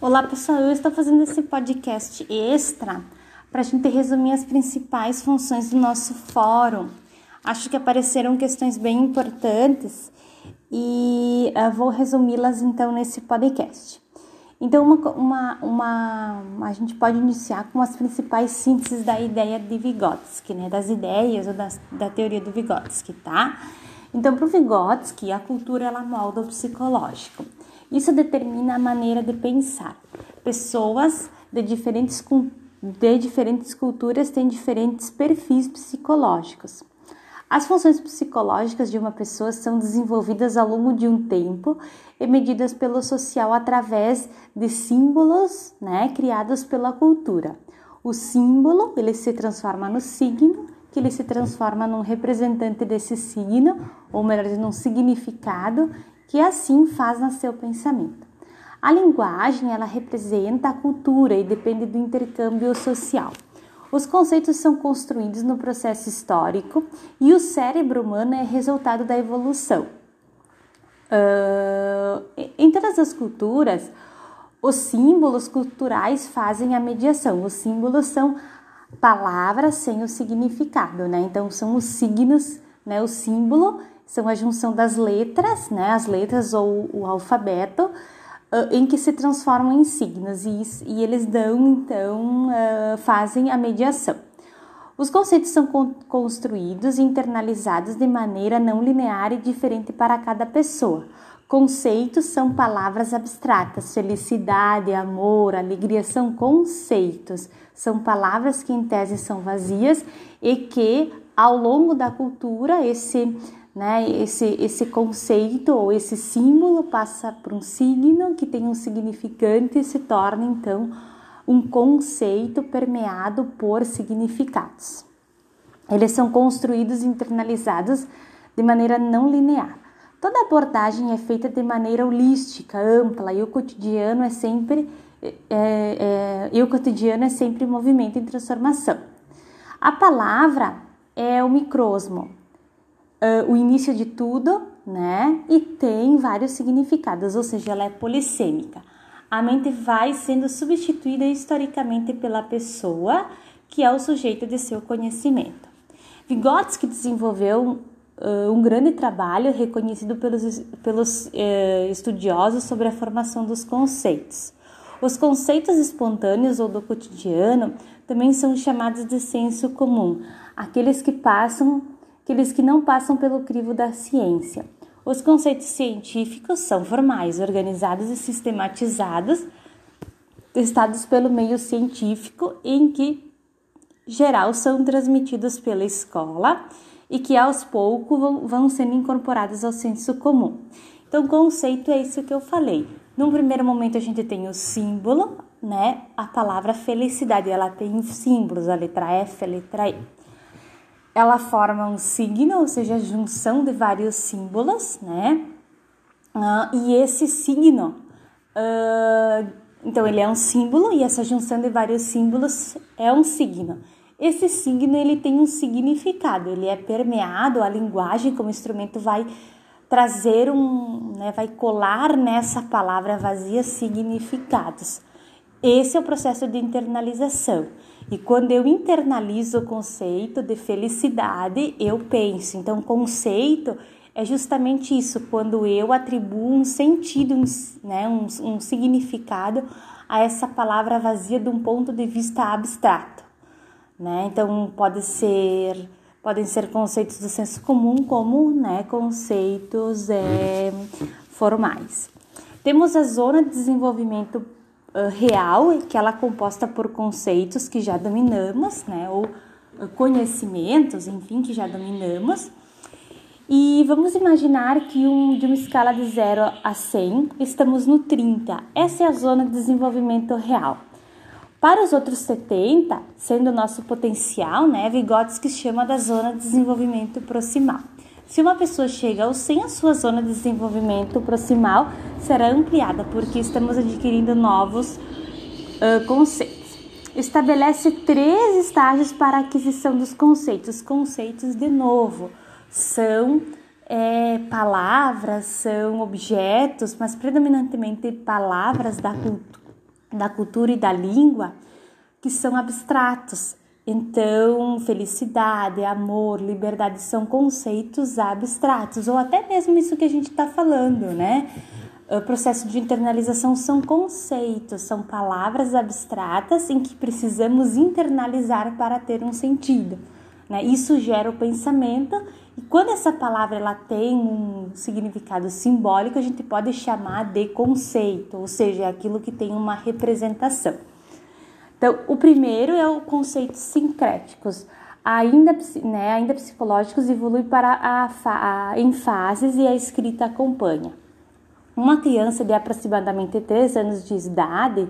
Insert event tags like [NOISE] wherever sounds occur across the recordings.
Olá pessoal, eu estou fazendo esse podcast extra para a gente resumir as principais funções do nosso fórum. Acho que apareceram questões bem importantes e uh, vou resumi-las então nesse podcast. Então, uma, uma, uma, a gente pode iniciar com as principais sínteses da ideia de Vygotsky, né? Das ideias ou das, da teoria do Vygotsky, tá? Então, para o Vygotsky, a cultura ela molda o psicológico. Isso determina a maneira de pensar. Pessoas de diferentes, de diferentes culturas têm diferentes perfis psicológicos. As funções psicológicas de uma pessoa são desenvolvidas ao longo de um tempo e medidas pelo social através de símbolos né, criados pela cultura. O símbolo ele se transforma no signo, que ele se transforma num representante desse signo, ou melhor, num significado, que assim faz nascer o pensamento. A linguagem, ela representa a cultura e depende do intercâmbio social. Os conceitos são construídos no processo histórico e o cérebro humano é resultado da evolução. Uh, em todas as culturas, os símbolos culturais fazem a mediação. Os símbolos são palavras sem o significado, né? Então são os signos, né? O símbolo são a junção das letras, né, as letras ou o alfabeto, uh, em que se transformam em signos e, e eles dão, então, uh, fazem a mediação. Os conceitos são con construídos e internalizados de maneira não linear e diferente para cada pessoa. Conceitos são palavras abstratas. Felicidade, amor, alegria são conceitos. São palavras que em tese são vazias e que ao longo da cultura esse né? Esse, esse conceito ou esse símbolo passa por um signo que tem um significante e se torna então um conceito permeado por significados. Eles são construídos e internalizados de maneira não linear. Toda abordagem é feita de maneira holística, ampla, e o cotidiano é sempre é, é, e o cotidiano é sempre movimento em transformação. A palavra é o microsmo, uh, o início de tudo, né? E tem vários significados, ou seja, ela é polissêmica. A mente vai sendo substituída historicamente pela pessoa que é o sujeito de seu conhecimento. Vygotsky desenvolveu uh, um grande trabalho reconhecido pelos, pelos uh, estudiosos sobre a formação dos conceitos. Os conceitos espontâneos ou do cotidiano também são chamados de senso comum, aqueles que passam aqueles que não passam pelo crivo da ciência. Os conceitos científicos são formais, organizados e sistematizados, testados pelo meio científico, em que geral são transmitidos pela escola e que aos poucos vão, vão sendo incorporados ao senso comum. Então, conceito é isso que eu falei. Num primeiro momento a gente tem o símbolo, né? A palavra felicidade, ela tem símbolos, a letra F, a letra E ela forma um signo, ou seja, a junção de vários símbolos, né? Uh, e esse signo, uh, então ele é um símbolo e essa junção de vários símbolos é um signo. Esse signo ele tem um significado, ele é permeado, a linguagem como instrumento vai trazer um, né, vai colar nessa palavra vazia significados. Esse é o processo de internalização. E quando eu internalizo o conceito de felicidade, eu penso. Então, conceito é justamente isso, quando eu atribuo um sentido, um, né, um, um significado a essa palavra vazia de um ponto de vista abstrato. Né? Então, pode ser, podem ser conceitos do senso comum, como né, conceitos é, formais. Temos a zona de desenvolvimento real, que ela é composta por conceitos que já dominamos, né, ou conhecimentos, enfim, que já dominamos. E vamos imaginar que um, de uma escala de 0 a 100, estamos no 30. Essa é a zona de desenvolvimento real. Para os outros 70, sendo o nosso potencial, né, Vygotsky chama da zona de desenvolvimento proximal. Se uma pessoa chega ao 100, a sua zona de desenvolvimento proximal será ampliada, porque estamos adquirindo novos uh, conceitos. Estabelece três estágios para a aquisição dos conceitos. Conceitos, de novo, são é, palavras, são objetos, mas predominantemente palavras da, da cultura e da língua que são abstratos. Então, felicidade, amor, liberdade são conceitos abstratos, ou até mesmo isso que a gente está falando, né? O processo de internalização são conceitos, são palavras abstratas em que precisamos internalizar para ter um sentido. Né? Isso gera o pensamento e quando essa palavra ela tem um significado simbólico, a gente pode chamar de conceito, ou seja, é aquilo que tem uma representação. Então, o primeiro é o conceito sincréticos, ainda, né, ainda psicológicos, evolui para a, a, em fases e a escrita acompanha. Uma criança de aproximadamente 3 anos de idade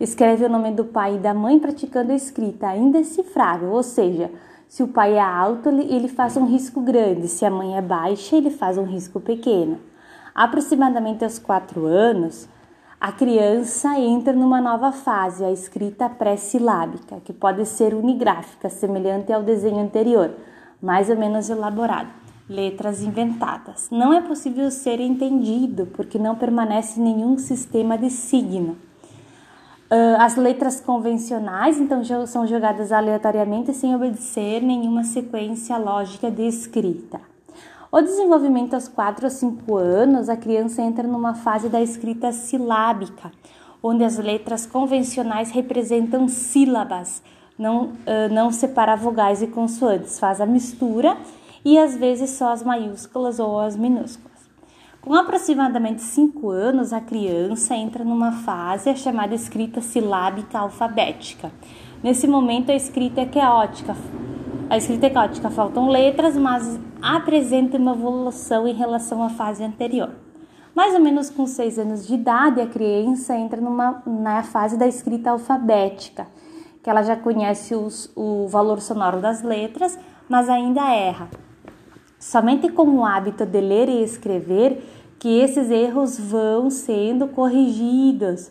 escreve o nome do pai e da mãe praticando a escrita indecifrável, ou seja, se o pai é alto, ele faz um risco grande, se a mãe é baixa, ele faz um risco pequeno. Aproximadamente aos 4 anos, a criança entra numa nova fase, a escrita pré-silábica, que pode ser unigráfica, semelhante ao desenho anterior, mais ou menos elaborado, letras inventadas. Não é possível ser entendido porque não permanece nenhum sistema de signo. Uh, as letras convencionais, então, são jogadas aleatoriamente sem obedecer nenhuma sequência lógica de escrita. O desenvolvimento aos 4 ou 5 anos, a criança entra numa fase da escrita silábica, onde as letras convencionais representam sílabas, não, uh, não separa vogais e consoantes, faz a mistura e às vezes só as maiúsculas ou as minúsculas. Com aproximadamente 5 anos, a criança entra numa fase chamada escrita silábica alfabética. Nesse momento, a escrita é caótica. A escrita é caótica, faltam letras, mas apresenta uma evolução em relação à fase anterior. Mais ou menos com 6 anos de idade, a criança entra numa, na fase da escrita alfabética, que ela já conhece os, o valor sonoro das letras, mas ainda erra. Somente com o hábito de ler e escrever que esses erros vão sendo corrigidos.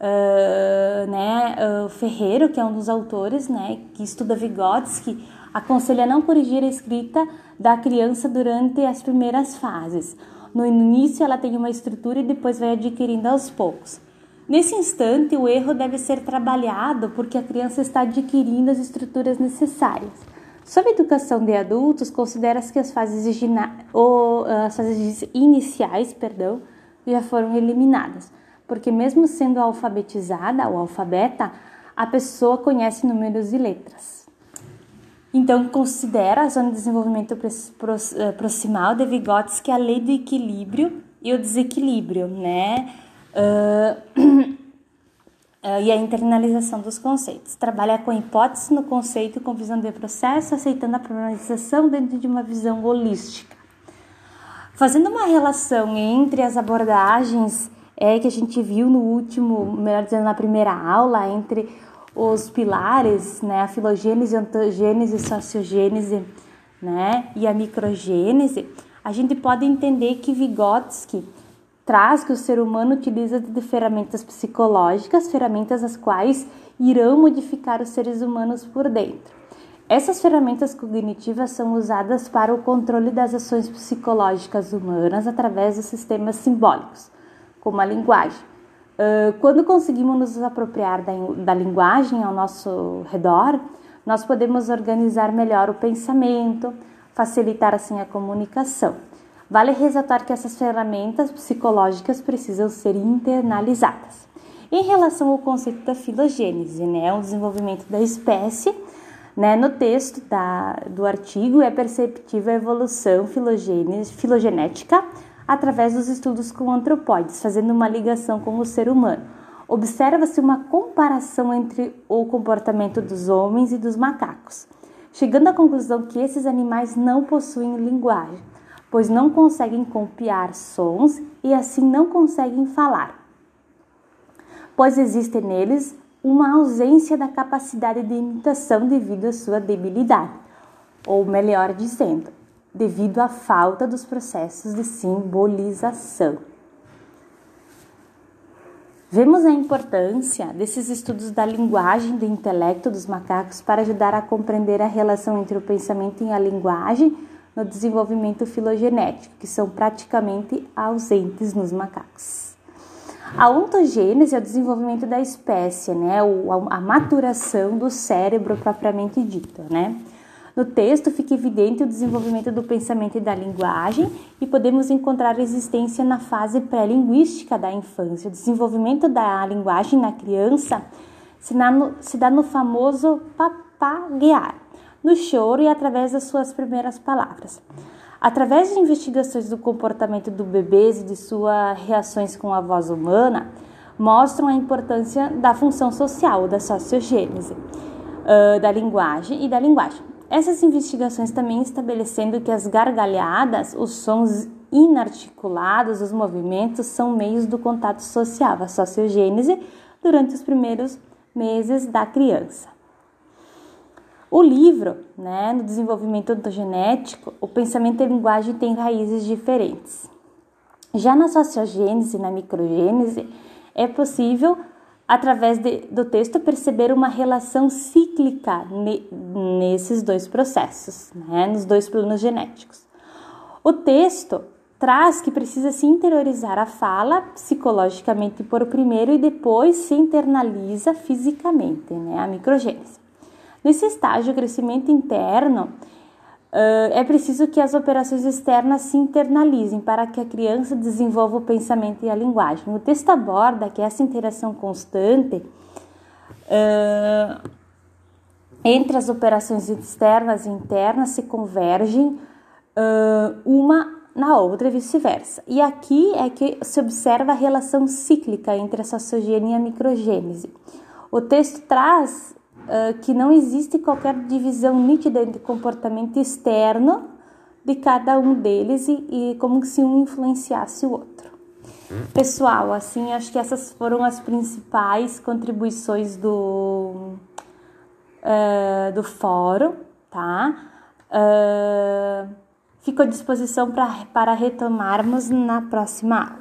Uh, né, uh, Ferreiro, que é um dos autores, né, que estuda Vygotsky, aconselha não corrigir a escrita da criança durante as primeiras fases. No início, ela tem uma estrutura e depois vai adquirindo aos poucos. Nesse instante, o erro deve ser trabalhado porque a criança está adquirindo as estruturas necessárias. Sobre educação de adultos, considera-se que as fases, ou, as fases iniciais perdão, já foram eliminadas, porque mesmo sendo alfabetizada ou alfabeta, a pessoa conhece números e letras. Então, considera a zona de desenvolvimento eh, proximal de Vygotsky a lei do equilíbrio e o desequilíbrio, né? Uh, uh, [CLEARS THROAT] e a internalização dos conceitos. Trabalha com hipótese no conceito com visão de processo, aceitando a problematização dentro de uma visão holística. Fazendo uma relação entre as abordagens é, que a gente viu no último, melhor dizendo, na primeira aula, entre os pilares, né, a filogênese, ontogênese, sociogênese, né, e a microgênese, a gente pode entender que Vygotsky traz que o ser humano utiliza de ferramentas psicológicas, ferramentas as quais irão modificar os seres humanos por dentro. Essas ferramentas cognitivas são usadas para o controle das ações psicológicas humanas através dos sistemas simbólicos, como a linguagem. Quando conseguimos nos apropriar da, linguagem ao nosso redor, nós podemos organizar melhor o pensamento, facilitar assim a comunicação. Vale ressaltar que essas ferramentas psicológicas precisam ser internalizadas. Em relação ao conceito da filogênese, né, o desenvolvimento da espécie, né, no texto da, do artigo é perceptível a evolução filogenética através dos estudos com antropóides, fazendo uma ligação com o ser humano. Observa-se uma comparação entre o comportamento dos homens e dos macacos, chegando à conclusão que esses animais não possuem linguagem pois não conseguem copiar sons e assim não conseguem falar, pois existe neles uma ausência da capacidade de imitação devido à sua debilidade, ou melhor dizendo, devido à falta dos processos de simbolização. Vemos a importância desses estudos da linguagem do intelecto dos macacos para ajudar a compreender a relação entre o pensamento e a linguagem no desenvolvimento filogenético, que são praticamente ausentes nos macacos. A ontogênese é o desenvolvimento da espécie, né? a maturação do cérebro propriamente dito, né? No texto fica evidente o desenvolvimento do pensamento e da linguagem e podemos encontrar existência na fase pré-linguística da infância. O desenvolvimento da linguagem na criança se dá no, se dá no famoso papaguear, no choro e através das suas primeiras palavras. Através de investigações do comportamento do bebê e de suas reações com a voz humana, mostram a importância da função social, da sociogênese, da linguagem e da linguagem. Essas investigações também estabelecendo que as gargalhadas, os sons inarticulados, os movimentos são meios do contato social, a sociogênese, durante os primeiros meses da criança. O livro, né, no desenvolvimento ontogenético, o pensamento e a linguagem têm raízes diferentes. Já na sociogênese na microgênese, é possível, através de, do texto, perceber uma relação cíclica ne, nesses dois processos, né, nos dois planos genéticos. O texto traz que precisa se interiorizar a fala psicologicamente por primeiro e depois se internaliza fisicamente, né, a microgênese. Nesse estágio, o crescimento interno, uh, é preciso que as operações externas se internalizem para que a criança desenvolva o pensamento e a linguagem. O texto aborda que essa interação constante uh, entre as operações externas e internas se convergem uh, uma na outra e vice-versa. E aqui é que se observa a relação cíclica entre a sociogênese e a microgênese. O texto traz uh, que não existe qualquer divisão nítida entre comportamento externo de cada um deles e, e como se um influenciasse o outro. Pessoal, assim, acho que essas foram as principais contribuições do, uh, do fórum, tá? Uh, fico à disposição pra, para retomarmos na próxima aula.